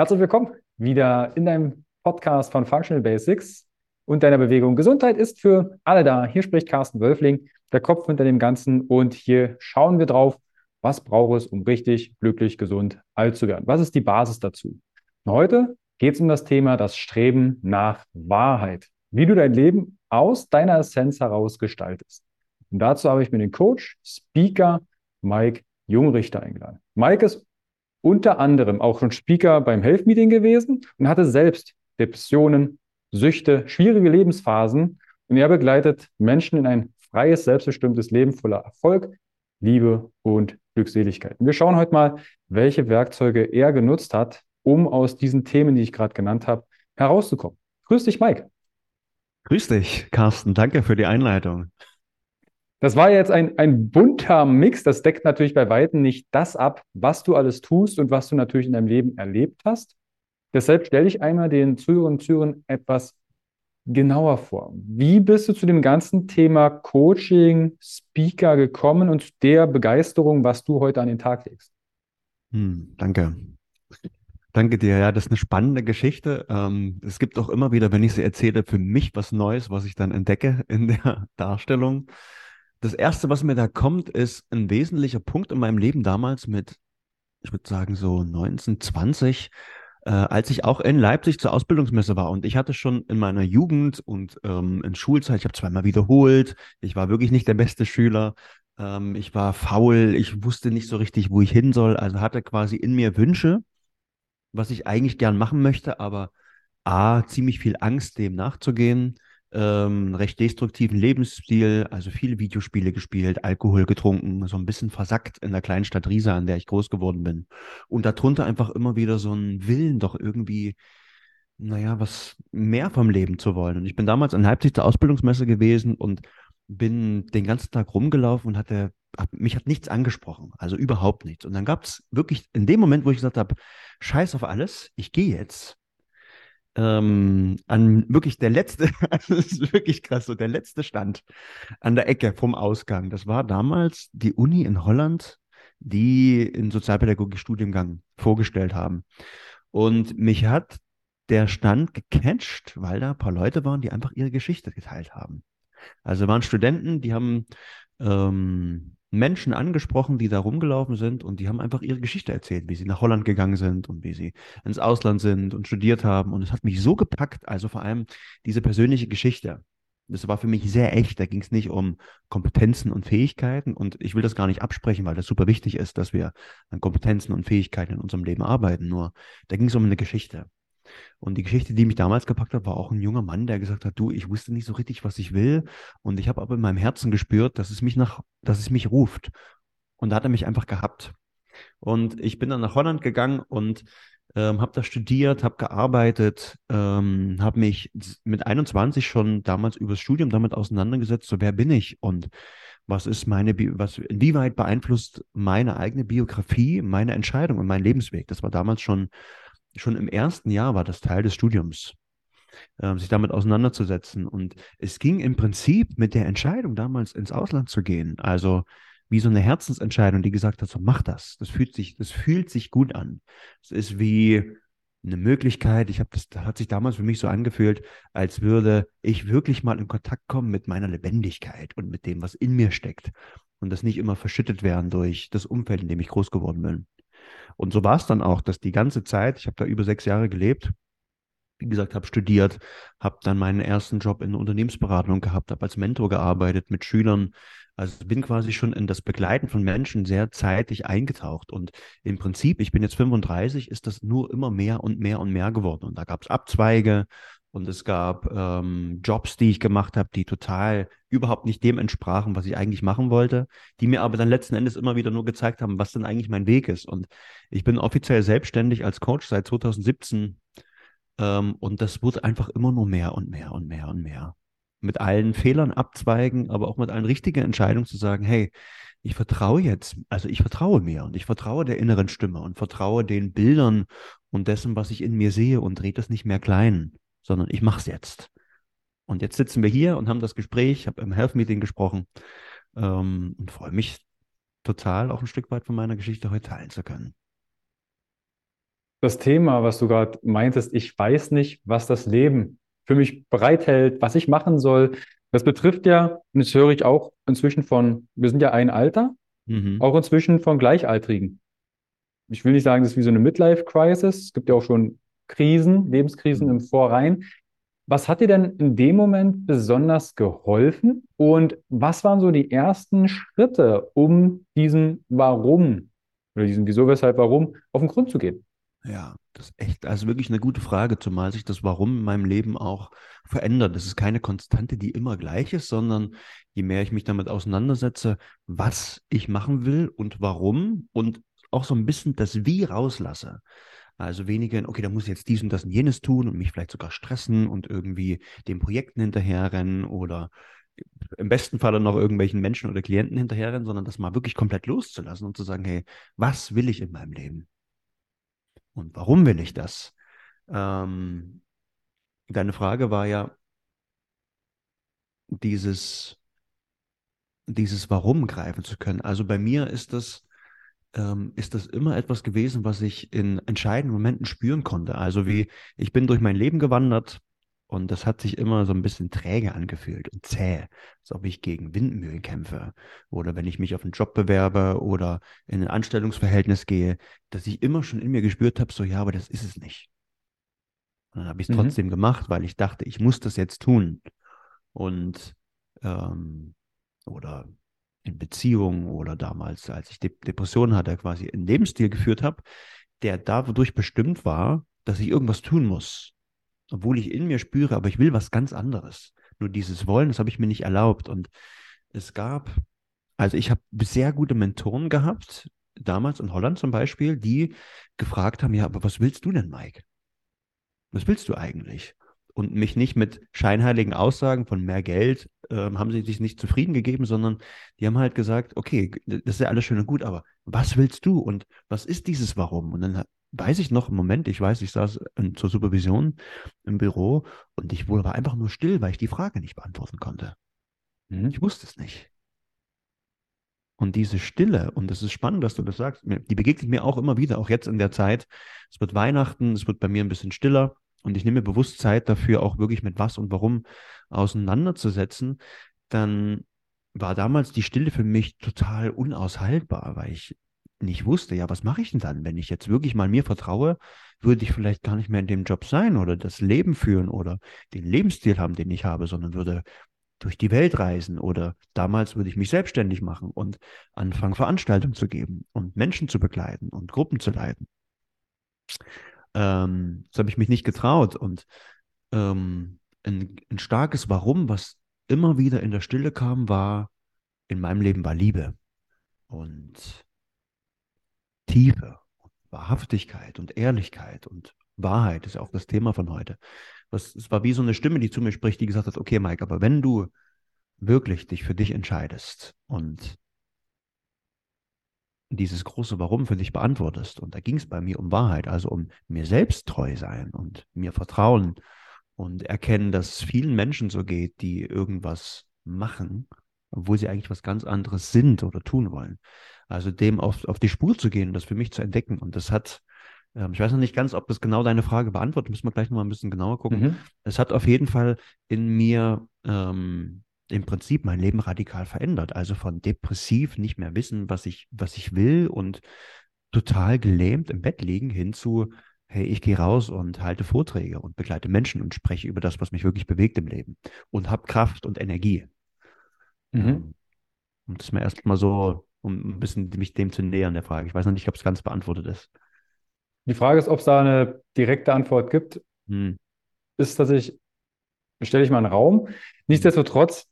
Herzlich willkommen wieder in deinem Podcast von Functional Basics und deiner Bewegung. Gesundheit ist für alle da. Hier spricht Carsten Wölfling, der Kopf hinter dem Ganzen. Und hier schauen wir drauf, was braucht es, um richtig, glücklich, gesund alt zu werden. Was ist die Basis dazu? Und heute geht es um das Thema das Streben nach Wahrheit. Wie du dein Leben aus deiner Essenz heraus gestaltest. Und dazu habe ich mir den Coach, Speaker Mike Jungrichter eingeladen. Mike ist unter anderem auch schon Speaker beim Health Meeting gewesen und hatte selbst Depressionen, Süchte, schwierige Lebensphasen. Und er begleitet Menschen in ein freies, selbstbestimmtes Leben voller Erfolg, Liebe und Glückseligkeit. Und wir schauen heute mal, welche Werkzeuge er genutzt hat, um aus diesen Themen, die ich gerade genannt habe, herauszukommen. Grüß dich, Mike. Grüß dich, Carsten. Danke für die Einleitung. Das war jetzt ein, ein bunter Mix. Das deckt natürlich bei Weitem nicht das ab, was du alles tust und was du natürlich in deinem Leben erlebt hast. Deshalb stelle ich einmal den Zuhörern und Zuhörern etwas genauer vor. Wie bist du zu dem ganzen Thema Coaching, Speaker gekommen und zu der Begeisterung, was du heute an den Tag legst? Hm, danke. Danke dir. Ja, das ist eine spannende Geschichte. Ähm, es gibt auch immer wieder, wenn ich sie erzähle, für mich was Neues, was ich dann entdecke in der Darstellung. Das Erste, was mir da kommt, ist ein wesentlicher Punkt in meinem Leben damals mit, ich würde sagen, so 19, 20, äh, als ich auch in Leipzig zur Ausbildungsmesse war. Und ich hatte schon in meiner Jugend und ähm, in Schulzeit, ich habe zweimal wiederholt, ich war wirklich nicht der beste Schüler. Ähm, ich war faul, ich wusste nicht so richtig, wo ich hin soll. Also hatte quasi in mir Wünsche, was ich eigentlich gern machen möchte, aber A, ziemlich viel Angst, dem nachzugehen ähm, recht destruktiven Lebensstil, also viele Videospiele gespielt, Alkohol getrunken, so ein bisschen versackt in der kleinen Stadt Riesa, an der ich groß geworden bin. Und darunter einfach immer wieder so ein Willen, doch irgendwie, naja, was mehr vom Leben zu wollen. Und ich bin damals in Leipzig zur Ausbildungsmesse gewesen und bin den ganzen Tag rumgelaufen und hatte, hab, mich hat nichts angesprochen, also überhaupt nichts. Und dann gab es wirklich in dem Moment, wo ich gesagt habe, scheiß auf alles, ich gehe jetzt, ähm, an wirklich der letzte, das ist wirklich krass, so der letzte Stand an der Ecke vom Ausgang. Das war damals die Uni in Holland, die einen Sozialpädagogik-Studiengang vorgestellt haben. Und mich hat der Stand gecatcht, weil da ein paar Leute waren, die einfach ihre Geschichte geteilt haben. Also waren Studenten, die haben ähm, Menschen angesprochen, die da rumgelaufen sind und die haben einfach ihre Geschichte erzählt, wie sie nach Holland gegangen sind und wie sie ins Ausland sind und studiert haben. Und es hat mich so gepackt, also vor allem diese persönliche Geschichte. Das war für mich sehr echt. Da ging es nicht um Kompetenzen und Fähigkeiten. Und ich will das gar nicht absprechen, weil das super wichtig ist, dass wir an Kompetenzen und Fähigkeiten in unserem Leben arbeiten. Nur da ging es um eine Geschichte. Und die Geschichte, die mich damals gepackt hat, war auch ein junger Mann, der gesagt hat, du, ich wusste nicht so richtig, was ich will. Und ich habe aber in meinem Herzen gespürt, dass es mich nach, dass es mich ruft. Und da hat er mich einfach gehabt. Und ich bin dann nach Holland gegangen und ähm, habe da studiert, habe gearbeitet, ähm, habe mich mit 21 schon damals übers Studium damit auseinandergesetzt, so wer bin ich und was ist meine, was, inwieweit beeinflusst meine eigene Biografie meine Entscheidung und meinen Lebensweg. Das war damals schon schon im ersten Jahr war das Teil des Studiums, äh, sich damit auseinanderzusetzen. Und es ging im Prinzip mit der Entscheidung, damals ins Ausland zu gehen, also wie so eine Herzensentscheidung, die gesagt hat, so mach das. Das fühlt sich, das fühlt sich gut an. Es ist wie eine Möglichkeit. Ich habe das, das hat sich damals für mich so angefühlt, als würde ich wirklich mal in Kontakt kommen mit meiner Lebendigkeit und mit dem, was in mir steckt. Und das nicht immer verschüttet werden durch das Umfeld, in dem ich groß geworden bin. Und so war es dann auch, dass die ganze Zeit, ich habe da über sechs Jahre gelebt, wie gesagt, habe studiert, habe dann meinen ersten Job in der Unternehmensberatung gehabt, habe als Mentor gearbeitet mit Schülern. Also bin quasi schon in das Begleiten von Menschen sehr zeitig eingetaucht. Und im Prinzip, ich bin jetzt 35, ist das nur immer mehr und mehr und mehr geworden. Und da gab es Abzweige und es gab ähm, Jobs, die ich gemacht habe, die total überhaupt nicht dem entsprachen, was ich eigentlich machen wollte, die mir aber dann letzten Endes immer wieder nur gezeigt haben, was denn eigentlich mein Weg ist. Und ich bin offiziell selbstständig als Coach seit 2017 ähm, und das wurde einfach immer nur mehr und mehr und mehr und mehr. Mit allen Fehlern abzweigen, aber auch mit allen richtigen Entscheidungen zu sagen, hey, ich vertraue jetzt, also ich vertraue mir und ich vertraue der inneren Stimme und vertraue den Bildern und dessen, was ich in mir sehe und drehe das nicht mehr klein sondern ich mache es jetzt. Und jetzt sitzen wir hier und haben das Gespräch, habe im Health Meeting gesprochen ähm, und freue mich total, auch ein Stück weit von meiner Geschichte heute teilen zu können. das Thema, was du gerade meintest, ich weiß nicht, was das Leben für mich bereithält, was ich machen soll. Das betrifft ja, und das höre ich auch inzwischen von, wir sind ja ein Alter, Mhm. auch inzwischen von Gleichaltrigen. Ich will nicht sagen, das ist wie so eine Midlife-Crisis. Es gibt ja auch schon Krisen, Lebenskrisen im Vorrein. Was hat dir denn in dem Moment besonders geholfen? Und was waren so die ersten Schritte, um diesem Warum oder diesem Wieso, Weshalb, Warum auf den Grund zu gehen? Ja, das ist echt, also wirklich eine gute Frage, zumal sich das Warum in meinem Leben auch verändert. Das ist keine Konstante, die immer gleich ist, sondern je mehr ich mich damit auseinandersetze, was ich machen will und warum und auch so ein bisschen das Wie rauslasse. Also weniger, okay, da muss ich jetzt dies und das und jenes tun und mich vielleicht sogar stressen und irgendwie den Projekten hinterherrennen oder im besten Falle noch irgendwelchen Menschen oder Klienten hinterherrennen, sondern das mal wirklich komplett loszulassen und zu sagen, hey, was will ich in meinem Leben? Und warum will ich das? Ähm, deine Frage war ja dieses, dieses Warum greifen zu können. Also bei mir ist das, ähm, ist das immer etwas gewesen, was ich in entscheidenden Momenten spüren konnte. Also wie ich bin durch mein Leben gewandert und das hat sich immer so ein bisschen träge angefühlt und zäh, als ob ich gegen Windmühlen kämpfe oder wenn ich mich auf einen Job bewerbe oder in ein Anstellungsverhältnis gehe, dass ich immer schon in mir gespürt habe, so ja, aber das ist es nicht. Und dann habe ich es Mhm. trotzdem gemacht, weil ich dachte, ich muss das jetzt tun. Und ähm, oder in Beziehungen oder damals, als ich De Depressionen hatte, quasi einen Lebensstil geführt habe, der dadurch bestimmt war, dass ich irgendwas tun muss. Obwohl ich in mir spüre, aber ich will was ganz anderes. Nur dieses Wollen, das habe ich mir nicht erlaubt. Und es gab, also ich habe sehr gute Mentoren gehabt, damals in Holland zum Beispiel, die gefragt haben, ja, aber was willst du denn, Mike? Was willst du eigentlich? Und mich nicht mit scheinheiligen Aussagen von mehr Geld ähm, haben sie sich nicht zufrieden gegeben, sondern die haben halt gesagt, okay, das ist ja alles schön und gut, aber was willst du und was ist dieses Warum? Und dann weiß ich noch, im Moment, ich weiß, ich saß in, zur Supervision im Büro und ich wurde aber einfach nur still, weil ich die Frage nicht beantworten konnte. Mhm. Ich wusste es nicht. Und diese Stille, und das ist spannend, dass du das sagst, die begegnet mir auch immer wieder, auch jetzt in der Zeit. Es wird Weihnachten, es wird bei mir ein bisschen stiller und ich nehme bewusst Zeit dafür, auch wirklich mit was und warum auseinanderzusetzen. Dann war damals die Stille für mich total unaushaltbar, weil ich nicht wusste, ja, was mache ich denn dann? Wenn ich jetzt wirklich mal mir vertraue, würde ich vielleicht gar nicht mehr in dem Job sein oder das Leben führen oder den Lebensstil haben, den ich habe, sondern würde durch die Welt reisen oder damals würde ich mich selbstständig machen und anfangen, Veranstaltungen zu geben und Menschen zu begleiten und Gruppen zu leiten. Ähm, das habe ich mich nicht getraut und ähm, ein, ein starkes Warum, was immer wieder in der Stille kam, war, in meinem Leben war Liebe und Tiefe und Wahrhaftigkeit und Ehrlichkeit und Wahrheit ist auch das Thema von heute. Was, es war wie so eine Stimme, die zu mir spricht, die gesagt hat, okay, Mike, aber wenn du wirklich dich für dich entscheidest und dieses große Warum für dich beantwortest, und da ging es bei mir um Wahrheit, also um mir selbst treu sein und mir vertrauen und erkennen, dass es vielen Menschen so geht, die irgendwas machen, obwohl sie eigentlich was ganz anderes sind oder tun wollen. Also dem auf, auf die Spur zu gehen und das für mich zu entdecken. Und das hat, ähm, ich weiß noch nicht ganz, ob das genau deine Frage beantwortet, müssen wir gleich nochmal ein bisschen genauer gucken. Mhm. Es hat auf jeden Fall in mir ähm, im Prinzip mein Leben radikal verändert. Also von depressiv, nicht mehr wissen, was ich, was ich will und total gelähmt im Bett liegen hin zu, hey, ich gehe raus und halte Vorträge und begleite Menschen und spreche über das, was mich wirklich bewegt im Leben und habe Kraft und Energie. Mhm. Ähm, und das ist mir erstmal so, um ein bisschen mich dem zu nähern, der Frage. Ich weiß noch nicht, ob es ganz beantwortet ist. Die Frage ist, ob es da eine direkte Antwort gibt. Hm. Ist tatsächlich, stelle ich mal einen Raum. Nichtsdestotrotz,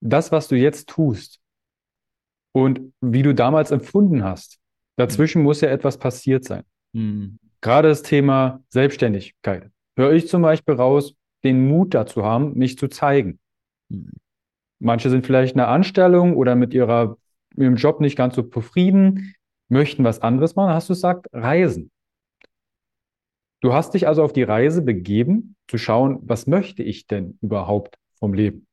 das, was du jetzt tust und wie du damals empfunden hast, dazwischen muss ja etwas passiert sein. Hm. Gerade das Thema Selbstständigkeit. Höre ich zum Beispiel raus, den Mut dazu haben, mich zu zeigen. Hm. Manche sind vielleicht in einer Anstellung oder mit ihrer, ihrem Job nicht ganz so zufrieden, möchten was anderes machen. Hast du gesagt, reisen. Du hast dich also auf die Reise begeben, zu schauen, was möchte ich denn überhaupt vom Leben?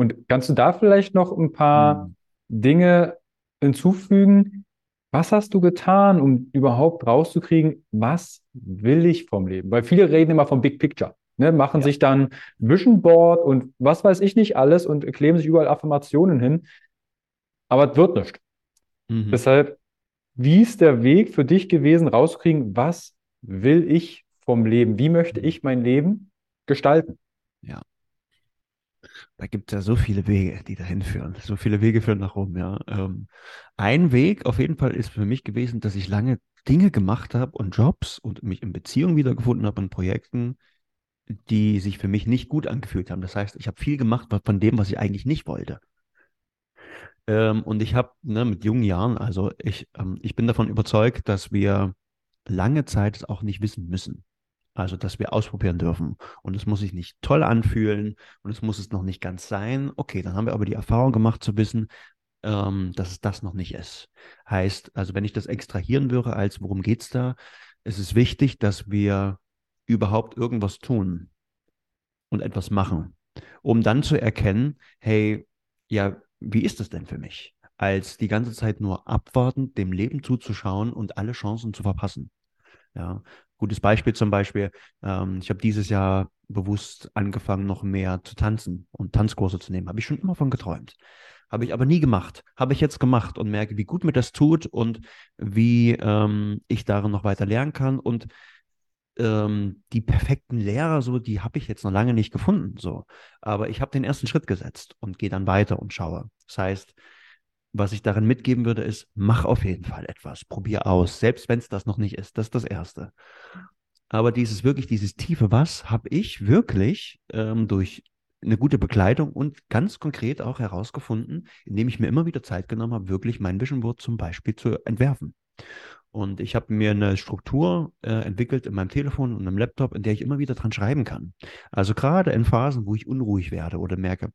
Und kannst du da vielleicht noch ein paar Hm. Dinge hinzufügen, Was hast du getan, um überhaupt rauszukriegen, was will ich vom Leben? Weil viele reden immer vom Big Picture, ne? machen Ja. sich dann Vision Board und was weiß ich nicht alles und kleben sich überall Affirmationen hin, aber es wird nicht. Mhm. Deshalb, wie ist der Weg für dich gewesen, rauszukriegen, was will ich vom Leben? Wie möchte ich mein Leben gestalten? Ja. Da gibt es ja so viele Wege, die dahin führen. So viele Wege führen nach Rom, ja. Ähm, ein Weg auf jeden Fall ist für mich gewesen, dass ich lange Dinge gemacht habe und Jobs und mich in Beziehungen wiedergefunden habe und Projekten, die sich für mich nicht gut angefühlt haben. Das heißt, ich habe viel gemacht von dem, was ich eigentlich nicht wollte. Ähm, und ich habe ne, mit jungen Jahren, also ich, ähm, ich bin davon überzeugt, dass wir lange Zeit es auch nicht wissen müssen. Also, dass wir ausprobieren dürfen. Und es muss sich nicht toll anfühlen und es muss es noch nicht ganz sein. Okay, dann haben wir aber die Erfahrung gemacht zu wissen, ähm, dass es das noch nicht ist. Heißt, also wenn ich das extrahieren würde, als worum geht es da, ist es wichtig, dass wir überhaupt irgendwas tun und etwas machen, um dann zu erkennen, hey, ja, wie ist es denn für mich? Als die ganze Zeit nur abwartend dem Leben zuzuschauen und alle Chancen zu verpassen. Ja, gutes Beispiel zum Beispiel, ähm, ich habe dieses Jahr bewusst angefangen, noch mehr zu tanzen und Tanzkurse zu nehmen. Habe ich schon immer von geträumt. Habe ich aber nie gemacht. Habe ich jetzt gemacht und merke, wie gut mir das tut und wie ähm, ich darin noch weiter lernen kann. Und ähm, die perfekten Lehrer, so, die habe ich jetzt noch lange nicht gefunden. So. Aber ich habe den ersten Schritt gesetzt und gehe dann weiter und schaue. Das heißt, was ich darin mitgeben würde, ist, mach auf jeden Fall etwas, probier aus, selbst wenn es das noch nicht ist. Das ist das Erste. Aber dieses wirklich, dieses tiefe Was habe ich wirklich ähm, durch eine gute Begleitung und ganz konkret auch herausgefunden, indem ich mir immer wieder Zeit genommen habe, wirklich mein Vision Board zum Beispiel zu entwerfen. Und ich habe mir eine Struktur äh, entwickelt in meinem Telefon und im Laptop, in der ich immer wieder dran schreiben kann. Also gerade in Phasen, wo ich unruhig werde oder merke,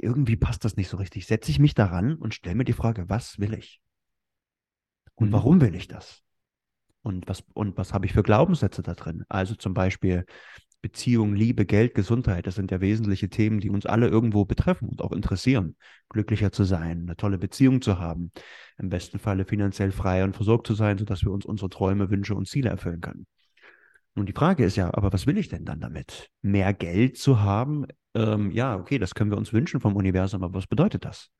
irgendwie passt das nicht so richtig, setze ich mich daran und stelle mir die Frage, was will ich? Und Mhm. warum will ich das? Und was, und was habe ich für Glaubenssätze da drin? Also zum Beispiel Beziehung, Liebe, Geld, Gesundheit, das sind ja wesentliche Themen, die uns alle irgendwo betreffen und auch interessieren. Glücklicher zu sein, eine tolle Beziehung zu haben, im besten Falle finanziell frei und versorgt zu sein, sodass wir uns unsere Träume, Wünsche und Ziele erfüllen können. Nun, die Frage ist ja, aber was will ich denn dann damit? Mehr Geld zu haben? Ähm, ja, okay, das können wir uns wünschen vom Universum, aber was bedeutet das?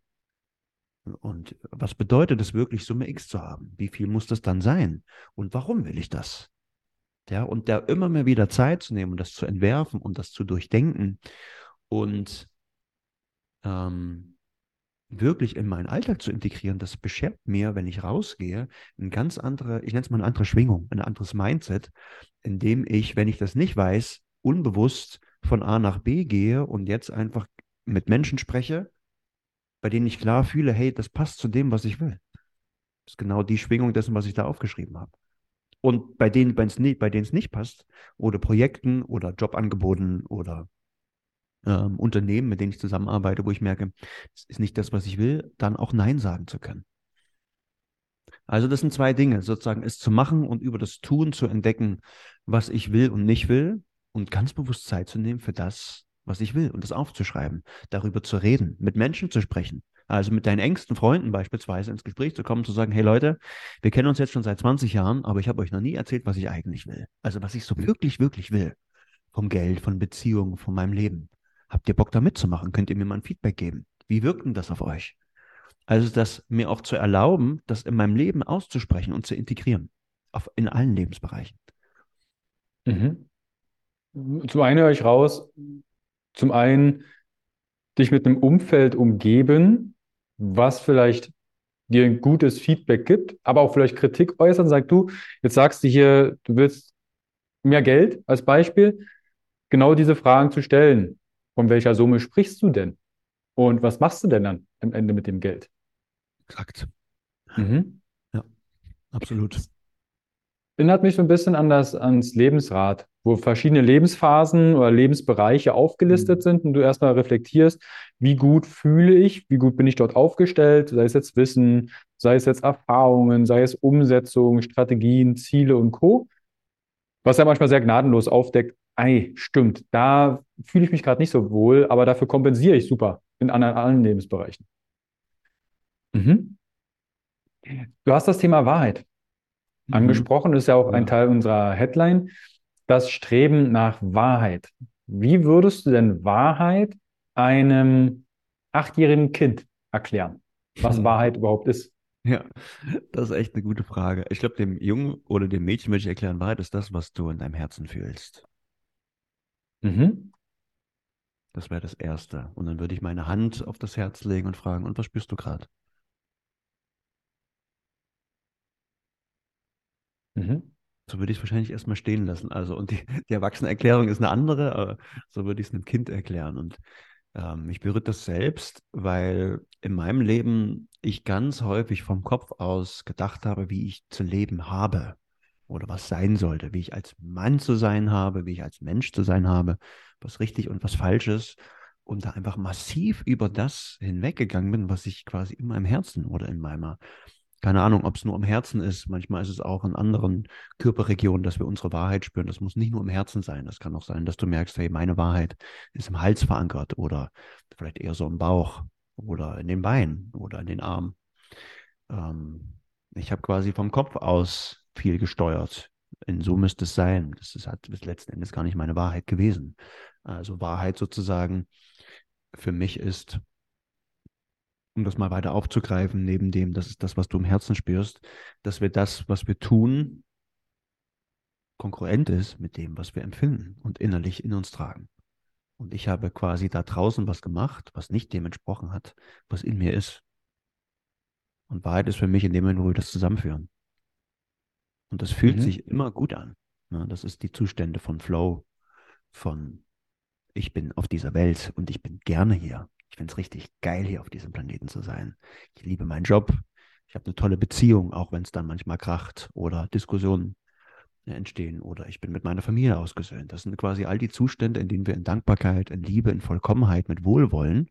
Und was bedeutet es wirklich, Summe X zu haben? Wie viel muss das dann sein? Und warum will ich das? Ja, und da immer mehr wieder Zeit zu nehmen und das zu entwerfen und das zu durchdenken und ähm, wirklich in meinen Alltag zu integrieren, das beschert mir, wenn ich rausgehe, eine ganz andere, ich nenne es mal eine andere Schwingung, ein anderes Mindset, in dem ich, wenn ich das nicht weiß, unbewusst von A nach B gehe und jetzt einfach mit Menschen spreche, bei denen ich klar fühle, hey, das passt zu dem, was ich will. Das ist genau die Schwingung dessen, was ich da aufgeschrieben habe. Und bei denen, bei denen es nicht passt, oder Projekten oder Jobangeboten oder ähm, Unternehmen, mit denen ich zusammenarbeite, wo ich merke, das ist nicht das, was ich will, dann auch Nein sagen zu können. Also das sind zwei Dinge, sozusagen es zu machen und über das Tun zu entdecken, was ich will und nicht will und ganz bewusst Zeit zu nehmen für das, was ich will und das aufzuschreiben, darüber zu reden, mit Menschen zu sprechen. Also mit deinen engsten Freunden beispielsweise ins Gespräch zu kommen, zu sagen, hey Leute, wir kennen uns jetzt schon seit 20 Jahren, aber ich habe euch noch nie erzählt, was ich eigentlich will. Also was ich so wirklich, wirklich will. Vom Geld, von Beziehungen, von meinem Leben. Habt ihr Bock da mitzumachen? Könnt ihr mir mal ein Feedback geben? Wie wirkt denn das auf euch? Also das mir auch zu erlauben, das in meinem Leben auszusprechen und zu integrieren. Auf, in allen Lebensbereichen. Mhm. Zum einen höre ich raus, zum einen dich mit einem Umfeld umgeben, was vielleicht dir ein gutes Feedback gibt, aber auch vielleicht Kritik äußern. Sag du, jetzt sagst du hier, du willst mehr Geld als Beispiel, genau diese Fragen zu stellen. Von welcher Summe sprichst du denn? Und was machst du denn dann am Ende mit dem Geld? Exakt. Mhm. Ja, absolut. Erinnert mich so ein bisschen an das, ans Lebensrad, wo verschiedene Lebensphasen oder Lebensbereiche aufgelistet Mhm. sind und du erstmal reflektierst, wie gut fühle ich, wie gut bin ich dort aufgestellt, sei es jetzt Wissen, sei es jetzt Erfahrungen, sei es Umsetzung, Strategien, Ziele und Co. Was ja manchmal sehr gnadenlos aufdeckt, ei, stimmt, da fühle ich mich gerade nicht so wohl, aber dafür kompensiere ich super in anderen allen Lebensbereichen. Mhm. Du hast das Thema Wahrheit Mhm. angesprochen, ist ja auch ein Ja. Teil unserer Headline, das Streben nach Wahrheit. Wie würdest du denn Wahrheit einem achtjährigen Kind erklären, was Wahrheit überhaupt ist? Ja, das ist echt eine gute Frage. Ich glaube, dem Jungen oder dem Mädchen würde ich erklären, Wahrheit ist das, was du in deinem Herzen fühlst. Mhm. Das wäre das Erste. Und dann würde ich meine Hand auf das Herz legen und fragen, und was spürst du gerade? Mhm. So würde ich es wahrscheinlich erstmal stehen lassen. Also, und die, die Erwachsenenerklärung ist eine andere, aber so würde ich es einem Kind erklären. Und ähm, mich berührt das selbst, weil in meinem Leben ich ganz häufig vom Kopf aus gedacht habe, wie ich zu leben habe oder was sein sollte, wie ich als Mann zu sein habe, wie ich als Mensch zu sein habe, was richtig und was falsch ist. Und da einfach massiv über das hinweggegangen bin, was ich quasi in meinem Herzen oder in meiner keine Ahnung, ob es nur im Herzen ist. Manchmal ist es auch in anderen Körperregionen, dass wir unsere Wahrheit spüren. Das muss nicht nur im Herzen sein. Das kann auch sein, dass du merkst, hey, meine Wahrheit ist im Hals verankert oder vielleicht eher so im Bauch oder in den Beinen oder in den Armen. Ähm, ich habe quasi vom Kopf aus viel gesteuert. In so müsste es sein. Das ist halt bis letzten Endes gar nicht meine Wahrheit gewesen. Also Wahrheit sozusagen für mich ist, um das mal weiter aufzugreifen, neben dem, das ist das, was du im Herzen spürst, dass wir das, was wir tun, konkurrent ist mit dem, was wir empfinden und innerlich in uns tragen. Und ich habe quasi da draußen was gemacht, was nicht dem entsprochen hat, was in mir ist. Und Wahrheit ist für mich in dem Moment, wo wir das zusammenführen. Und das fühlt Mhm. sich immer gut an. Ne? Das ist die Zustände von Flow, von ich bin auf dieser Welt und ich bin gerne hier. Ich finde es richtig geil, hier auf diesem Planeten zu sein. Ich liebe meinen Job. Ich habe eine tolle Beziehung, auch wenn es dann manchmal kracht oder Diskussionen äh, entstehen oder ich bin mit meiner Familie ausgesöhnt. Das sind quasi all die Zustände, in denen wir in Dankbarkeit, in Liebe, in Vollkommenheit, mit Wohlwollen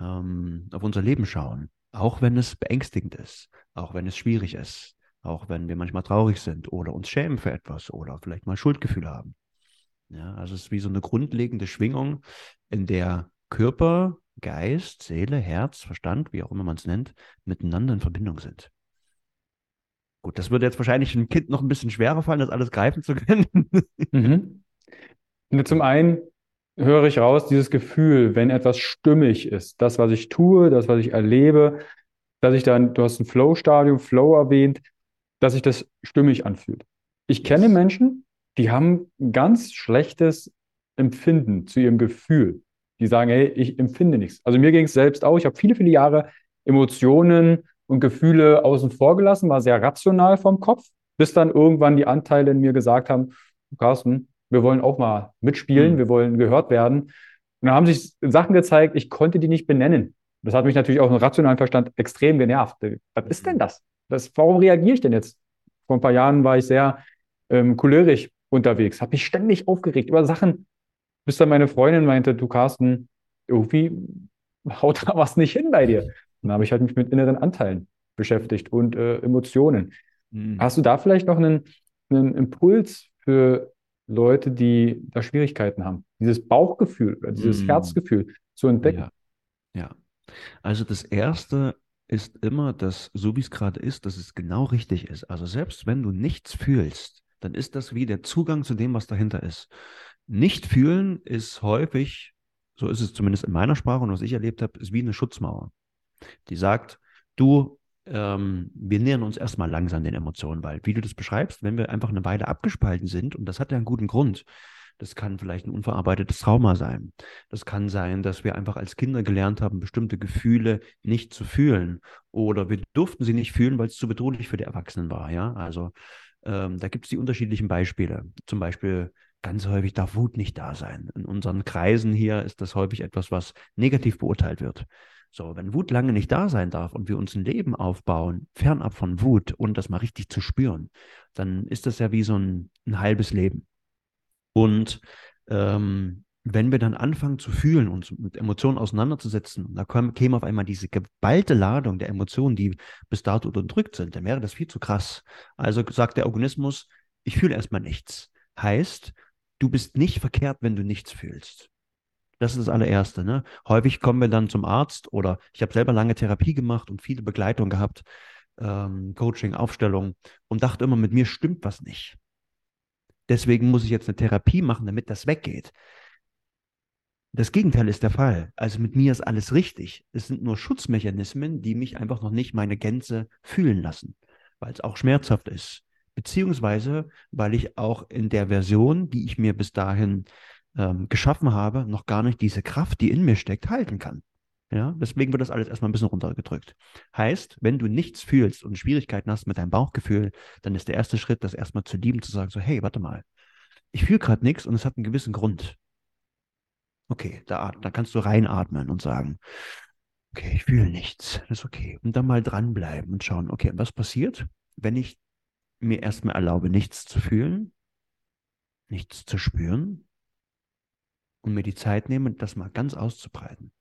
ähm, auf unser Leben schauen. Auch wenn es beängstigend ist, auch wenn es schwierig ist, auch wenn wir manchmal traurig sind oder uns schämen für etwas oder vielleicht mal Schuldgefühle haben. Ja, also es ist wie so eine grundlegende Schwingung, in der Körper, Geist, Seele, Herz, Verstand, wie auch immer man es nennt, miteinander in Verbindung sind. Gut, das würde jetzt wahrscheinlich einem Kind noch ein bisschen schwerer fallen, das alles greifen zu können. Mhm. Zum einen höre ich raus, dieses Gefühl, wenn etwas stimmig ist, das, was ich tue, das, was ich erlebe, dass ich dann, du hast ein Flow-Stadium, Flow erwähnt, dass sich das stimmig anfühlt. Ich kenne. Menschen, die haben ein ganz schlechtes Empfinden zu ihrem Gefühl. Die sagen, hey, ich empfinde nichts. Also mir ging es selbst auch. Ich habe viele, viele Jahre Emotionen und Gefühle außen vor gelassen, war sehr rational vom Kopf, bis dann irgendwann die Anteile in mir gesagt haben, Carsten, wir wollen auch mal mitspielen, Hm. wir wollen gehört werden. Und dann haben sich Sachen gezeigt, ich konnte die nicht benennen. Das hat mich natürlich auch im rationalen Verstand extrem genervt. Was ist denn das? Das warum reagiere ich denn jetzt? Vor ein paar Jahren war ich sehr ähm, cholerisch unterwegs, habe mich ständig aufgeregt über Sachen, bis dann meine Freundin meinte, du Carsten, irgendwie haut da was nicht hin bei dir. Dann habe ich halt mich mit inneren Anteilen beschäftigt und äh, Emotionen. Hm. Hast du da vielleicht noch einen, einen Impuls für Leute, die da Schwierigkeiten haben, dieses Bauchgefühl oder dieses Mm. Herzgefühl zu entdecken? Ja, ja. Also das Erste ist immer, dass so wie es gerade ist, dass es genau richtig ist. Also selbst wenn du nichts fühlst, dann ist das wie der Zugang zu dem, was dahinter ist. Nicht fühlen ist häufig, so ist es zumindest in meiner Sprache und was ich erlebt habe, ist wie eine Schutzmauer. Die sagt, du, ähm, wir nähern uns erstmal langsam den Emotionen, weil, wie du das beschreibst, wenn wir einfach eine Weile abgespalten sind, und das hat ja einen guten Grund, das kann vielleicht ein unverarbeitetes Trauma sein. Das kann sein, dass wir einfach als Kinder gelernt haben, bestimmte Gefühle nicht zu fühlen. Oder wir durften sie nicht fühlen, weil es zu bedrohlich für die Erwachsenen war. Ja, also ähm, da gibt es die unterschiedlichen Beispiele. Zum Beispiel ganz häufig darf Wut nicht da sein. In unseren Kreisen hier ist das häufig etwas, was negativ beurteilt wird. So, wenn Wut lange nicht da sein darf und wir uns ein Leben aufbauen, fernab von Wut und das mal richtig zu spüren, dann ist das ja wie so ein, ein halbes Leben. Und ähm, wenn wir dann anfangen zu fühlen, uns mit Emotionen auseinanderzusetzen, da käme, käme auf einmal diese geballte Ladung der Emotionen, die bis dato unterdrückt sind, dann wäre das viel zu krass. Also sagt der Organismus, ich fühle erstmal nichts. Heißt, du bist nicht verkehrt, wenn du nichts fühlst. Das ist das allererste. Ne? Häufig kommen wir dann zum Arzt oder ich habe selber lange Therapie gemacht und viele Begleitung gehabt. ähm, Coaching, Aufstellung und dachte immer, mit mir stimmt was nicht. Deswegen muss ich jetzt eine Therapie machen, damit das weggeht. Das Gegenteil ist der Fall. Also mit mir ist alles richtig. Es sind nur Schutzmechanismen, die mich einfach noch nicht meine Gänze fühlen lassen, weil es auch schmerzhaft ist. Beziehungsweise, weil ich auch in der Version, die ich mir bis dahin ähm, geschaffen habe, noch gar nicht diese Kraft, die in mir steckt, halten kann. Ja, deswegen wird das alles erstmal ein bisschen runtergedrückt. Heißt, wenn du nichts fühlst und Schwierigkeiten hast mit deinem Bauchgefühl, dann ist der erste Schritt, das erstmal zu lieben, zu sagen, so, hey, warte mal, ich fühle gerade nichts und es hat einen gewissen Grund. Okay, da, da kannst du reinatmen und sagen, okay, ich fühle nichts, das ist okay. Und dann mal dranbleiben und schauen, okay, was passiert, wenn ich mir erstmal erlaube, nichts zu fühlen, nichts zu spüren und mir die Zeit nehme, das mal ganz auszubreiten.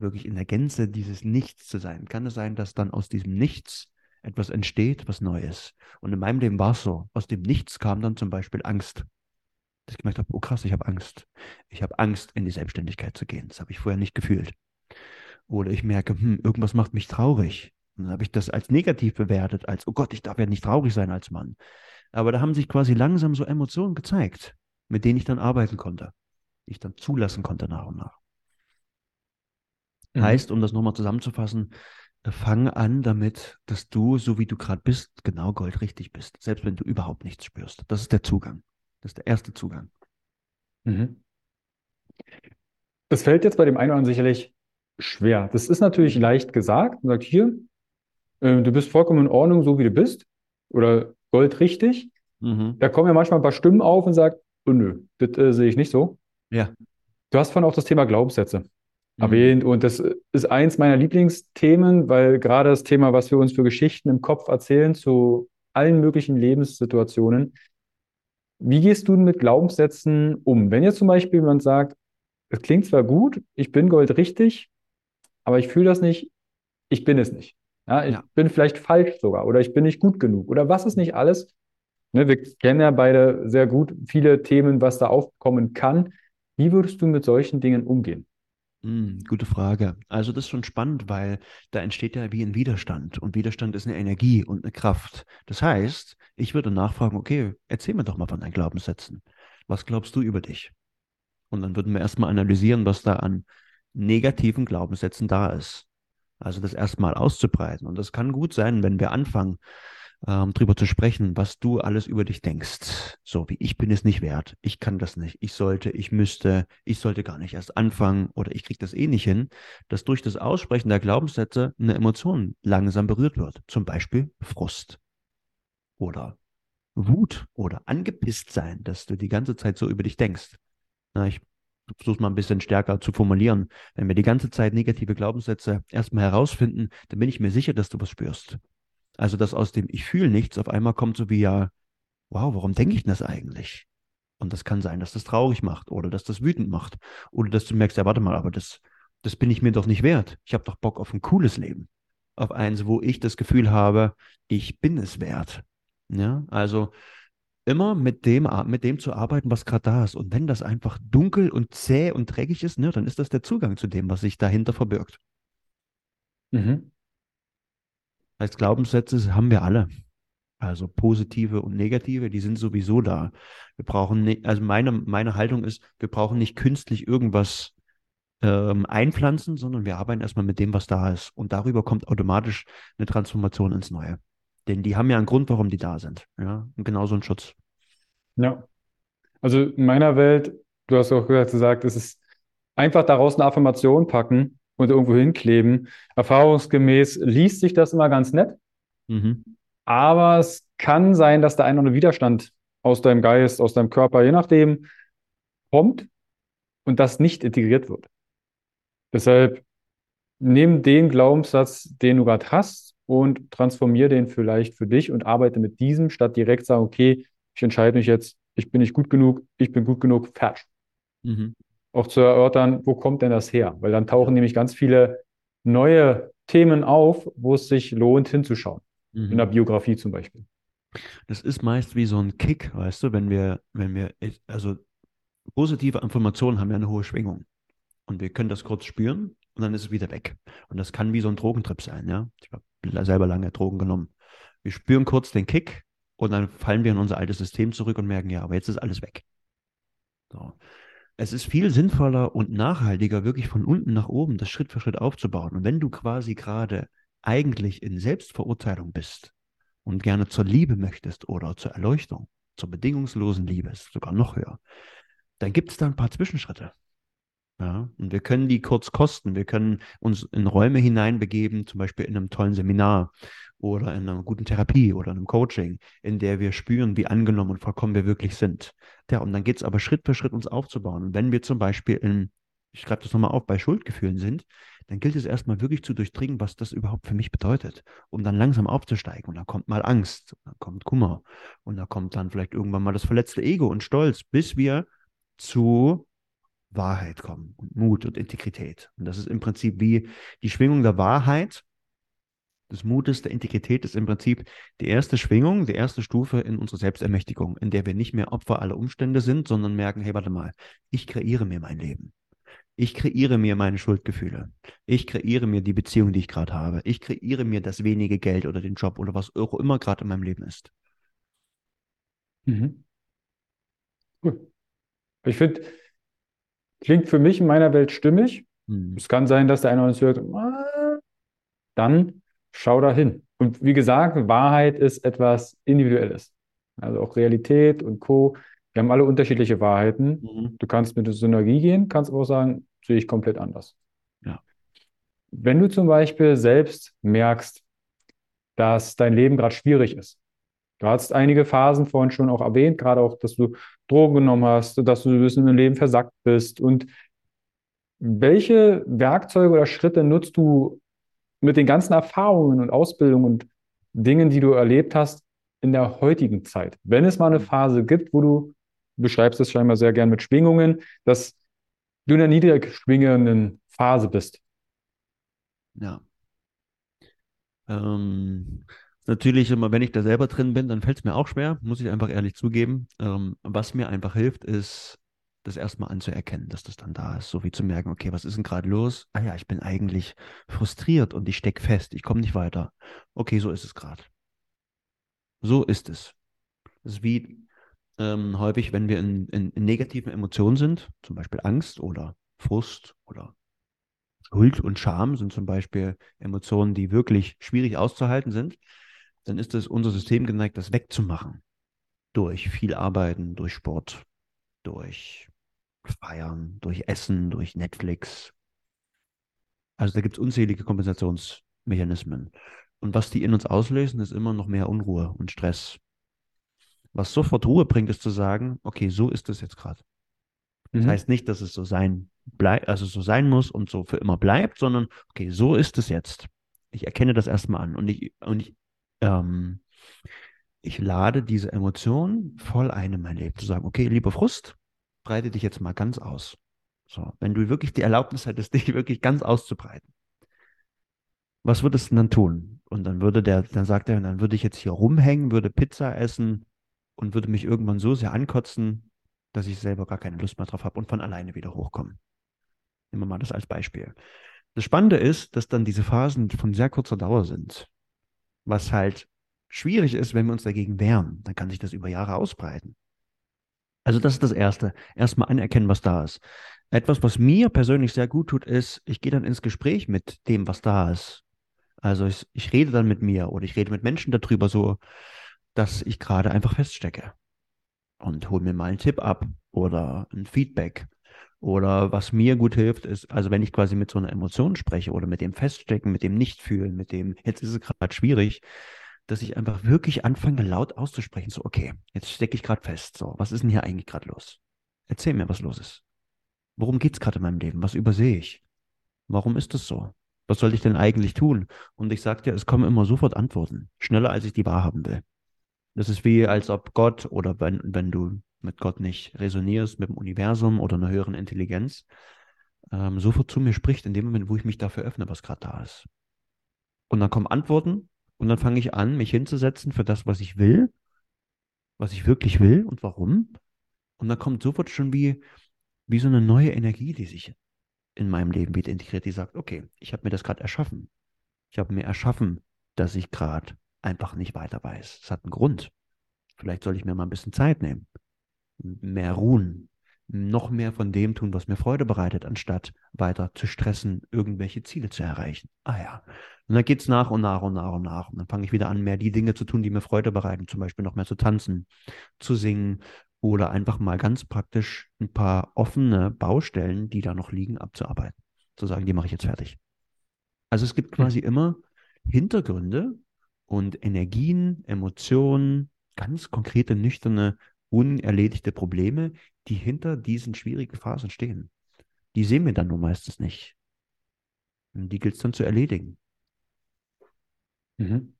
Wirklich in der Gänze dieses Nichts zu sein. Kann es sein, dass dann aus diesem Nichts etwas entsteht, was neu ist? Und in meinem Leben war es so. Aus dem Nichts kam dann zum Beispiel Angst dass ich gemerkt habe, oh krass, ich habe Angst. Ich habe Angst, in die Selbstständigkeit zu gehen. Das habe ich vorher nicht gefühlt. Oder ich merke, hm, irgendwas macht mich traurig. Und dann habe ich das als negativ bewertet, als, oh Gott, ich darf ja nicht traurig sein als Mann. Aber da haben sich quasi langsam so Emotionen gezeigt, mit denen ich dann arbeiten konnte, die ich dann zulassen konnte nach und nach. Mhm. Heißt, um das nochmal zusammenzufassen, fang an damit, dass du, so wie du gerade bist, genau goldrichtig bist, selbst wenn du überhaupt nichts spürst. Das ist der Zugang. Das ist der erste Zugang. Mhm. Das fällt jetzt bei dem einen oder anderen sicherlich schwer. Das ist natürlich leicht gesagt. Man sagt, hier, äh, du bist vollkommen in Ordnung, so wie du bist. Oder goldrichtig. Mhm. Da kommen ja manchmal ein paar Stimmen auf und sagen, oh nö, das äh, sehe ich nicht so. Ja. Du hast vorhin auch das Thema Glaubenssätze. Erwähnt und das ist eins meiner Lieblingsthemen, weil gerade das Thema, was wir uns für Geschichten im Kopf erzählen zu allen möglichen Lebenssituationen, wie gehst du mit Glaubenssätzen um? Wenn jetzt zum Beispiel jemand sagt, es klingt zwar gut, ich bin goldrichtig, aber ich fühle das nicht, ich bin es nicht. Ja, ich ja. bin vielleicht falsch sogar oder ich bin nicht gut genug oder was ist nicht alles. Ne, wir kennen ja beide sehr gut viele Themen, was da aufkommen kann. Wie würdest du mit solchen Dingen umgehen? Hm, gute Frage. Also das ist schon spannend, weil da entsteht ja wie ein Widerstand und Widerstand ist eine Energie und eine Kraft. Das heißt, ich würde nachfragen, okay, erzähl mir doch mal von deinen Glaubenssätzen. Was glaubst du über dich? Und dann würden wir erstmal analysieren, was da an negativen Glaubenssätzen da ist. Also das erstmal auszubreiten. Und das kann gut sein, wenn wir anfangen, ähm, drüber zu sprechen, was du alles über dich denkst. So wie ich bin es nicht wert, ich kann das nicht, ich sollte, ich müsste, ich sollte gar nicht erst anfangen oder ich kriege das eh nicht hin, dass durch das Aussprechen der Glaubenssätze eine Emotion langsam berührt wird. Zum Beispiel Frust oder Wut oder angepisst sein, dass du die ganze Zeit so über dich denkst. Na, ich versuche mal ein bisschen stärker zu formulieren. Wenn wir die ganze Zeit negative Glaubenssätze erstmal herausfinden, dann bin ich mir sicher, dass du was spürst. Also, dass aus dem Ich fühle nichts auf einmal kommt so wie ja, wow, warum denke ich denn das eigentlich? Und das kann sein, dass das traurig macht oder dass das wütend macht oder dass du merkst, ja, warte mal, aber das, das bin ich mir doch nicht wert. Ich habe doch Bock auf ein cooles Leben. Auf eins, wo ich das Gefühl habe, ich bin es wert. Ja, also immer mit dem, mit dem zu arbeiten, was gerade da ist. Und wenn das einfach dunkel und zäh und dreckig ist, ne, dann ist das der Zugang zu dem, was sich dahinter verbirgt. Mhm. Als Glaubenssätze haben wir alle. Also positive und negative, die sind sowieso da. Wir brauchen nicht, also meine, meine Haltung ist, wir brauchen nicht künstlich irgendwas ähm, einpflanzen, sondern wir arbeiten erstmal mit dem, was da ist. Und darüber kommt automatisch eine Transformation ins Neue. Denn die haben ja einen Grund, warum die da sind. Ja, und genauso ein Schutz. Ja. Also in meiner Welt, du hast auch gesagt, es ist einfach daraus eine Affirmation packen und irgendwo hinkleben. Erfahrungsgemäß liest sich das immer ganz nett, mhm. aber es kann sein, dass da ein oder andere Widerstand aus deinem Geist, aus deinem Körper, je nachdem, kommt und das nicht integriert wird. Deshalb nimm den Glaubenssatz, den du gerade hast und transformier den vielleicht für dich und arbeite mit diesem, statt direkt sagen, okay, ich entscheide mich jetzt, ich bin nicht gut genug, ich bin gut genug, fertig. Mhm auch zu erörtern, wo kommt denn das her? Weil dann tauchen nämlich ganz viele neue Themen auf, wo es sich lohnt hinzuschauen. Mhm. In der Biografie zum Beispiel. Das ist meist wie so ein Kick, weißt du, wenn wir, wenn wir, also positive Informationen haben ja eine hohe Schwingung. Und wir können das kurz spüren und dann ist es wieder weg. Und das kann wie so ein Drogentrip sein, ja. Ich glaube, selber lange Drogen genommen. Wir spüren kurz den Kick und dann fallen wir in unser altes System zurück und merken, ja, aber jetzt ist alles weg. So. Es ist viel sinnvoller und nachhaltiger, wirklich von unten nach oben das Schritt für Schritt aufzubauen. Und wenn du quasi gerade eigentlich in Selbstverurteilung bist und gerne zur Liebe möchtest oder zur Erleuchtung, zur bedingungslosen Liebe, ist sogar noch höher, dann gibt es da ein paar Zwischenschritte. Ja, und wir können die kurz kosten. Wir können uns in Räume hineinbegeben, zum Beispiel in einem tollen Seminar oder in einer guten Therapie oder einem Coaching, in der wir spüren, wie angenommen und vollkommen wir wirklich sind. Ja, und dann geht es aber Schritt für Schritt, uns aufzubauen. Und wenn wir zum Beispiel in, ich schreibe das nochmal auf, bei Schuldgefühlen sind, dann gilt es erstmal wirklich zu durchdringen, was das überhaupt für mich bedeutet, um dann langsam aufzusteigen. Und dann kommt mal Angst, dann kommt Kummer und dann kommt dann vielleicht irgendwann mal das verletzte Ego und Stolz, bis wir zu Wahrheit kommen und Mut und Integrität. Und das ist im Prinzip wie die Schwingung der Wahrheit, des Mutes, der Integrität ist im Prinzip die erste Schwingung, die erste Stufe in unserer Selbstermächtigung, in der wir nicht mehr Opfer aller Umstände sind, sondern merken, hey, warte mal, ich kreiere mir mein Leben. Ich kreiere mir meine Schuldgefühle. Ich kreiere mir die Beziehung, die ich gerade habe. Ich kreiere mir das wenige Geld oder den Job oder was auch immer gerade in meinem Leben ist. Mhm. Cool. Ich finde, klingt für mich in meiner Welt stimmig. Mhm. Es kann sein, dass der eine andere hört, ah, dann schau da hin. Und wie gesagt, Wahrheit ist etwas Individuelles. Also auch Realität und Co. Wir haben alle unterschiedliche Wahrheiten. Mhm. Du kannst mit der Synergie gehen, kannst aber auch sagen, sehe ich komplett anders. Ja. Wenn du zum Beispiel selbst merkst, dass dein Leben gerade schwierig ist, Du hast einige Phasen vorhin schon auch erwähnt, gerade auch, dass du Drogen genommen hast, dass du ein bisschen im Leben versackt bist. Und welche Werkzeuge oder Schritte nutzt du mit den ganzen Erfahrungen und Ausbildungen und Dingen, die du erlebt hast in der heutigen Zeit? Wenn es mal eine Phase gibt, wo du, du beschreibst es scheinbar sehr gern mit Schwingungen, dass du in einer niedrig schwingenden Phase bist. Ja. Ähm, Natürlich immer, wenn ich da selber drin bin, dann fällt es mir auch schwer, muss ich einfach ehrlich zugeben. Ähm, was mir einfach hilft, ist, das erstmal anzuerkennen, dass das dann da ist. So wie zu merken, okay, was ist denn gerade los? Ah ja, ich bin eigentlich frustriert und ich stecke fest, ich komme nicht weiter. Okay, so ist es gerade. So ist es. Das ist wie ähm, häufig, wenn wir in, in, in negativen Emotionen sind, zum Beispiel Angst oder Frust oder Schuld und Scham sind zum Beispiel Emotionen, die wirklich schwierig auszuhalten sind dann ist es unser System geneigt, das wegzumachen. Durch viel Arbeiten, durch Sport, durch Feiern, durch Essen, durch Netflix. Also da gibt es unzählige Kompensationsmechanismen. Und was die in uns auslösen, ist immer noch mehr Unruhe und Stress. Was sofort Ruhe bringt, ist zu sagen, okay, so ist es jetzt gerade. Das mhm. heißt nicht, dass es so sein bleibt, also so sein muss und so für immer bleibt, sondern okay, so ist es jetzt. Ich erkenne das erstmal an und ich, und ich ähm, ich lade diese Emotion voll ein in mein Leben, zu sagen, okay, lieber Frust, breite dich jetzt mal ganz aus. So, wenn du wirklich die Erlaubnis hättest, dich wirklich ganz auszubreiten, was würdest du dann tun? Und dann würde der, dann sagt er, dann würde ich jetzt hier rumhängen, würde Pizza essen und würde mich irgendwann so sehr ankotzen, dass ich selber gar keine Lust mehr drauf habe und von alleine wieder hochkommen. Nehmen wir mal das als Beispiel. Das Spannende ist, dass dann diese Phasen von sehr kurzer Dauer sind was halt schwierig ist, wenn wir uns dagegen wehren. Dann kann sich das über Jahre ausbreiten. Also das ist das Erste. Erstmal anerkennen, was da ist. Etwas, was mir persönlich sehr gut tut, ist, ich gehe dann ins Gespräch mit dem, was da ist. Also ich, ich rede dann mit mir oder ich rede mit Menschen darüber so, dass ich gerade einfach feststecke. Und hole mir mal einen Tipp ab oder ein Feedback. Oder was mir gut hilft, ist, also wenn ich quasi mit so einer Emotion spreche oder mit dem Feststecken, mit dem Nichtfühlen, mit dem, jetzt ist es gerade schwierig, dass ich einfach wirklich anfange, laut auszusprechen. So, okay, jetzt stecke ich gerade fest. So, was ist denn hier eigentlich gerade los? Erzähl mir, was los ist. Worum geht es gerade in meinem Leben? Was übersehe ich? Warum ist das so? Was soll ich denn eigentlich tun? Und ich sage dir, es kommen immer sofort Antworten, schneller als ich die wahrhaben will. Das ist wie, als ob Gott oder wenn, wenn du mit Gott nicht resonierst, mit dem Universum oder einer höheren Intelligenz, ähm, sofort zu mir spricht, in dem Moment, wo ich mich dafür öffne, was gerade da ist. Und dann kommen Antworten und dann fange ich an, mich hinzusetzen für das, was ich will, was ich wirklich will und warum. Und dann kommt sofort schon wie, wie so eine neue Energie, die sich in meinem Leben wieder integriert, die sagt, okay, ich habe mir das gerade erschaffen. Ich habe mir erschaffen, dass ich gerade einfach nicht weiter weiß. Es hat einen Grund. Vielleicht soll ich mir mal ein bisschen Zeit nehmen, mehr ruhen, noch mehr von dem tun, was mir Freude bereitet, anstatt weiter zu stressen, irgendwelche Ziele zu erreichen. Ah ja. Und dann geht es nach und nach und nach und nach. Und dann fange ich wieder an, mehr die Dinge zu tun, die mir Freude bereiten, zum Beispiel noch mehr zu tanzen, zu singen oder einfach mal ganz praktisch ein paar offene Baustellen, die da noch liegen, abzuarbeiten. Zu sagen, die mache ich jetzt fertig. Also es gibt quasi hm. immer Hintergründe und Energien, Emotionen, ganz konkrete, nüchterne, unerledigte Probleme, die hinter diesen schwierigen Phasen stehen. Die sehen wir dann nur meistens nicht. Und die gilt es dann zu erledigen. Mhm.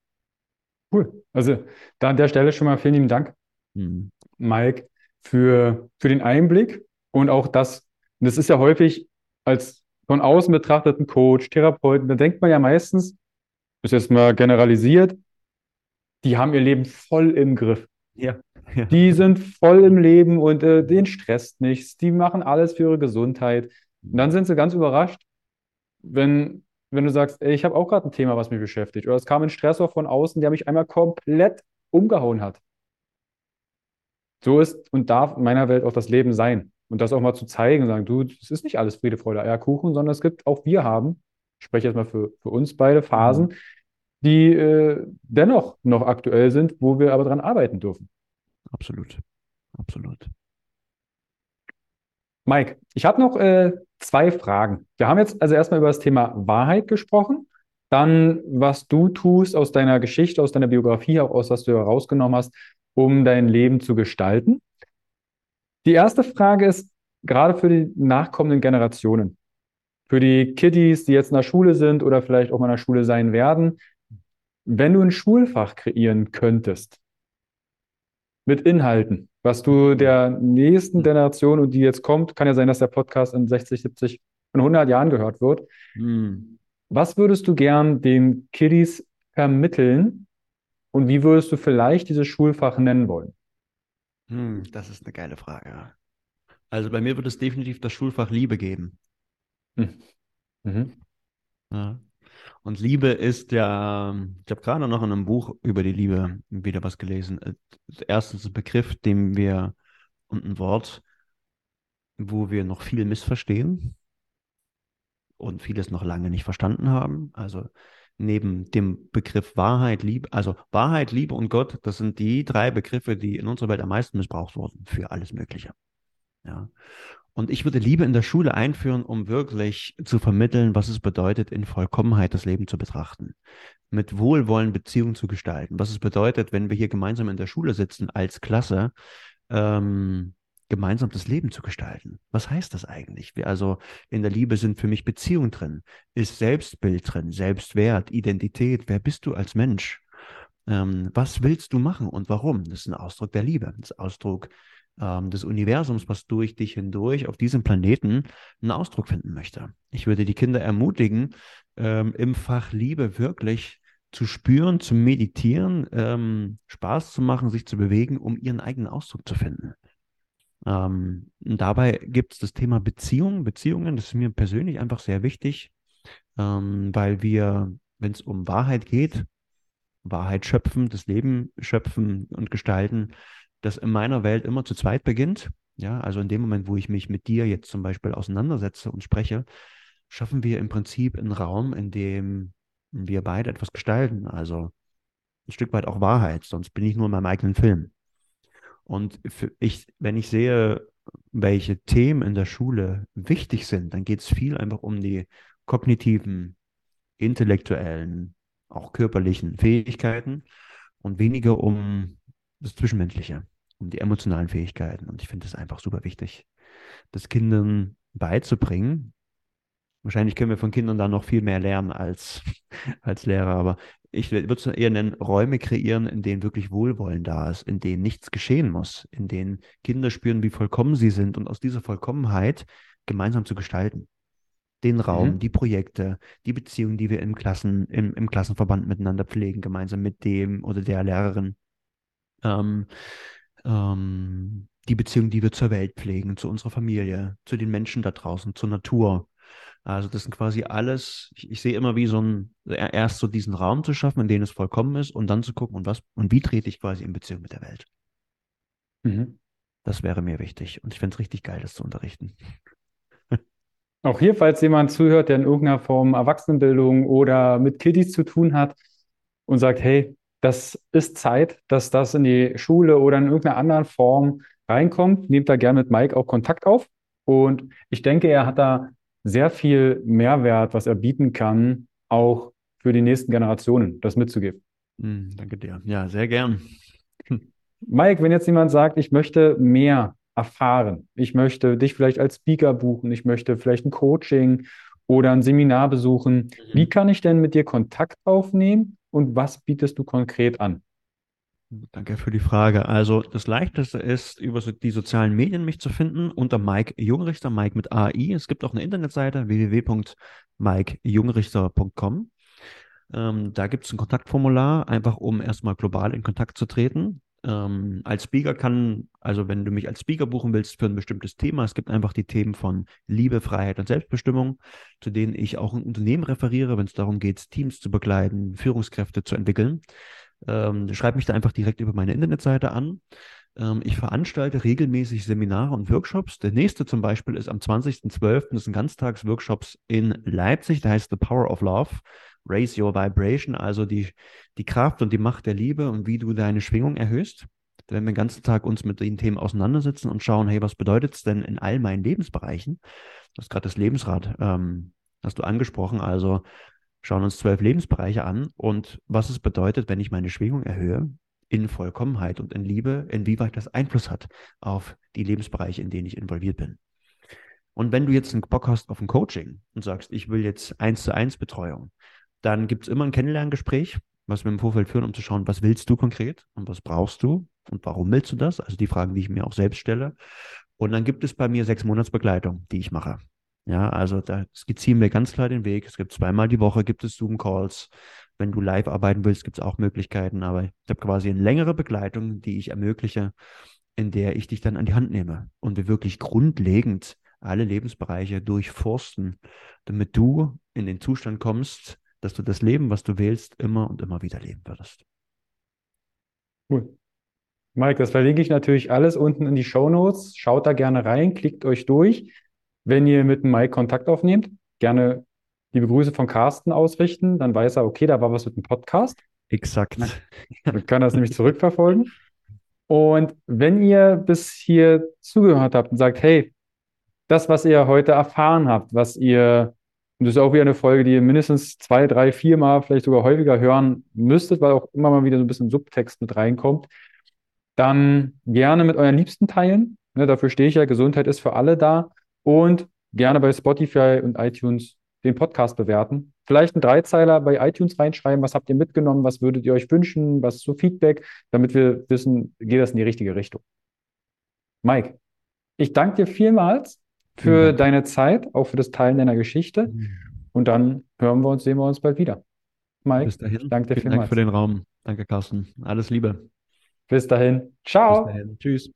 Cool. Also da an der Stelle schon mal vielen lieben Dank, mhm. Mike, für, für den Einblick und auch das, das ist ja häufig als von außen betrachteten Coach, Therapeuten, da denkt man ja meistens, ist jetzt mal generalisiert, die haben ihr Leben voll im Griff. Ja. Ja. Die sind voll im Leben und äh, denen stresst nichts. Die machen alles für ihre Gesundheit. Und dann sind sie ganz überrascht, wenn, wenn du sagst, ey, ich habe auch gerade ein Thema, was mich beschäftigt. Oder es kam ein Stressor von außen, der mich einmal komplett umgehauen hat. So ist und darf in meiner Welt auch das Leben sein. Und das auch mal zu zeigen und sagen, du, es ist nicht alles Friede, Freude, Eierkuchen, sondern es gibt, auch wir haben, ich spreche jetzt mal für, für uns beide, Phasen, mhm die äh, dennoch noch aktuell sind, wo wir aber dran arbeiten dürfen. Absolut. Absolut. Mike, ich habe noch äh, zwei Fragen. Wir haben jetzt also erstmal über das Thema Wahrheit gesprochen, dann was du tust aus deiner Geschichte, aus deiner Biografie, auch aus was du herausgenommen hast, um dein Leben zu gestalten. Die erste Frage ist gerade für die nachkommenden Generationen, für die Kiddies, die jetzt in der Schule sind oder vielleicht auch mal in der Schule sein werden, wenn du ein Schulfach kreieren könntest mit Inhalten, was du der nächsten hm. Generation und die jetzt kommt, kann ja sein, dass der Podcast in 60, 70, in 100 Jahren gehört wird. Mhm. Was würdest du gern den Kiddies vermitteln und wie würdest du vielleicht dieses Schulfach nennen wollen? Hm, das ist eine geile Frage. Also bei mir würde es definitiv das Schulfach Liebe geben. Hm. Mhm. Ja. Und Liebe ist ja, ich habe gerade noch in einem Buch über die Liebe wieder was gelesen. Äh, erstens ein Begriff, den wir und ein Wort, wo wir noch viel missverstehen und vieles noch lange nicht verstanden haben. Also neben dem Begriff Wahrheit, Liebe, also Wahrheit, Liebe und Gott, das sind die drei Begriffe, die in unserer Welt am meisten missbraucht wurden für alles Mögliche. Ja. Und ich würde Liebe in der Schule einführen, um wirklich zu vermitteln, was es bedeutet, in Vollkommenheit das Leben zu betrachten. Mit Wohlwollen Beziehungen zu gestalten. Was es bedeutet, wenn wir hier gemeinsam in der Schule sitzen als Klasse, ähm, gemeinsam das Leben zu gestalten. Was heißt das eigentlich? Also in der Liebe sind für mich Beziehungen drin, ist Selbstbild drin, Selbstwert, Identität. Wer bist du als Mensch? Ähm, was willst du machen und warum? Das ist ein Ausdruck der Liebe, das ist Ausdruck ähm, des Universums, was durch dich hindurch auf diesem Planeten einen Ausdruck finden möchte. Ich würde die Kinder ermutigen, ähm, im Fach Liebe wirklich zu spüren, zu meditieren, ähm, Spaß zu machen, sich zu bewegen, um ihren eigenen Ausdruck zu finden. Ähm, dabei gibt es das Thema Beziehungen. Beziehungen, das ist mir persönlich einfach sehr wichtig, ähm, weil wir, wenn es um Wahrheit geht, Wahrheit schöpfen, das Leben schöpfen und gestalten, das in meiner Welt immer zu zweit beginnt. Ja, also in dem Moment, wo ich mich mit dir jetzt zum Beispiel auseinandersetze und spreche, schaffen wir im Prinzip einen Raum, in dem wir beide etwas gestalten. Also ein Stück weit auch Wahrheit, sonst bin ich nur in meinem eigenen Film. Und ich, wenn ich sehe, welche Themen in der Schule wichtig sind, dann geht es viel einfach um die kognitiven, intellektuellen, auch körperlichen Fähigkeiten und weniger um das Zwischenmenschliche, um die emotionalen Fähigkeiten. Und ich finde es einfach super wichtig, das Kindern beizubringen. Wahrscheinlich können wir von Kindern da noch viel mehr lernen als, als Lehrer, aber ich würde es eher nennen, Räume kreieren, in denen wirklich Wohlwollen da ist, in denen nichts geschehen muss, in denen Kinder spüren, wie vollkommen sie sind und aus dieser Vollkommenheit gemeinsam zu gestalten. Den Raum, mhm. die Projekte, die Beziehungen, die wir im, Klassen, im, im Klassenverband miteinander pflegen, gemeinsam mit dem oder der Lehrerin ähm, ähm, die Beziehung, die wir zur Welt pflegen, zu unserer Familie, zu den Menschen da draußen, zur Natur. Also das sind quasi alles, ich, ich sehe immer wie so ein, erst so diesen Raum zu schaffen, in dem es vollkommen ist und dann zu gucken, und was, und wie trete ich quasi in Beziehung mit der Welt. Mhm. Das wäre mir wichtig. Und ich fände es richtig geil, das zu unterrichten. Auch hier, falls jemand zuhört, der in irgendeiner Form Erwachsenenbildung oder mit Kiddies zu tun hat und sagt, hey, das ist Zeit, dass das in die Schule oder in irgendeiner anderen Form reinkommt, nehmt da gerne mit Mike auch Kontakt auf. Und ich denke, er hat da sehr viel Mehrwert, was er bieten kann, auch für die nächsten Generationen, das mitzugeben. Mm, danke dir. Ja, sehr gern. Mike, wenn jetzt jemand sagt, ich möchte mehr erfahren, ich möchte dich vielleicht als Speaker buchen, ich möchte vielleicht ein Coaching oder ein Seminar besuchen, mhm. wie kann ich denn mit dir Kontakt aufnehmen und was bietest du konkret an? Danke für die Frage. Also das Leichteste ist, über die sozialen Medien mich zu finden unter Mike Jungrichter, Mike mit AI. Es gibt auch eine Internetseite www.mikejungrichter.com. Ähm, da gibt es ein Kontaktformular, einfach um erstmal global in Kontakt zu treten. Ähm, als Speaker kann, also wenn du mich als Speaker buchen willst für ein bestimmtes Thema, es gibt einfach die Themen von Liebe, Freiheit und Selbstbestimmung, zu denen ich auch ein Unternehmen referiere, wenn es darum geht, Teams zu begleiten, Führungskräfte zu entwickeln. Ähm, schreib mich da einfach direkt über meine Internetseite an. Ähm, ich veranstalte regelmäßig Seminare und Workshops. Der nächste zum Beispiel ist am 20.12. Das sind Ganztagsworkshops in Leipzig. Der heißt The Power of Love. Raise Your Vibration, also die, die Kraft und die Macht der Liebe und wie du deine Schwingung erhöhst. Werden wir den ganzen Tag uns mit den Themen auseinandersetzen und schauen, hey, was bedeutet es denn in all meinen Lebensbereichen? Du hast gerade das Lebensrad, ähm, hast du angesprochen. Also schauen uns zwölf Lebensbereiche an und was es bedeutet, wenn ich meine Schwingung erhöhe in Vollkommenheit und in Liebe, inwieweit das Einfluss hat auf die Lebensbereiche, in denen ich involviert bin. Und wenn du jetzt einen Bock hast auf ein Coaching und sagst, ich will jetzt eins zu eins Betreuung, dann gibt es immer ein Kennenlerngespräch, was wir im Vorfeld führen, um zu schauen, was willst du konkret und was brauchst du und warum willst du das? Also die Fragen, die ich mir auch selbst stelle. Und dann gibt es bei mir sechs Monatsbegleitung, die ich mache. Ja, also da skizzieren wir ganz klar den Weg. Es gibt zweimal die Woche, gibt es Zoom-Calls. Wenn du live arbeiten willst, gibt es auch Möglichkeiten. Aber ich habe quasi eine längere Begleitung, die ich ermögliche, in der ich dich dann an die Hand nehme und wir wirklich grundlegend alle Lebensbereiche durchforsten, damit du in den Zustand kommst, dass du das Leben, was du wählst, immer und immer wieder leben würdest. Cool. Mike, das verlinke ich natürlich alles unten in die Show Notes. Schaut da gerne rein, klickt euch durch. Wenn ihr mit dem Mike Kontakt aufnehmt, gerne liebe Grüße von Carsten ausrichten, dann weiß er, okay, da war was mit dem Podcast. Exakt. Dann kann er das nämlich zurückverfolgen. Und wenn ihr bis hier zugehört habt und sagt, hey, das, was ihr heute erfahren habt, was ihr, und das ist auch wieder eine Folge, die ihr mindestens zwei, drei, vier Mal, vielleicht sogar häufiger hören müsstet, weil auch immer mal wieder so ein bisschen Subtext mit reinkommt, dann gerne mit euren Liebsten teilen. Ne, dafür stehe ich ja, Gesundheit ist für alle da. Und gerne bei Spotify und iTunes den Podcast bewerten. Vielleicht einen Dreizeiler bei iTunes reinschreiben, was habt ihr mitgenommen, was würdet ihr euch wünschen, was so Feedback, damit wir wissen, geht das in die richtige Richtung. Mike, ich danke dir vielmals für deine Zeit, auch für das Teilen deiner Geschichte. Mhm. Und dann hören wir uns, sehen wir uns bald wieder. Mike, Bis dahin. danke dir Vielen vielmals. Dank für den Raum. Danke, Carsten. Alles Liebe. Bis dahin. Ciao. Bis dahin. Tschüss.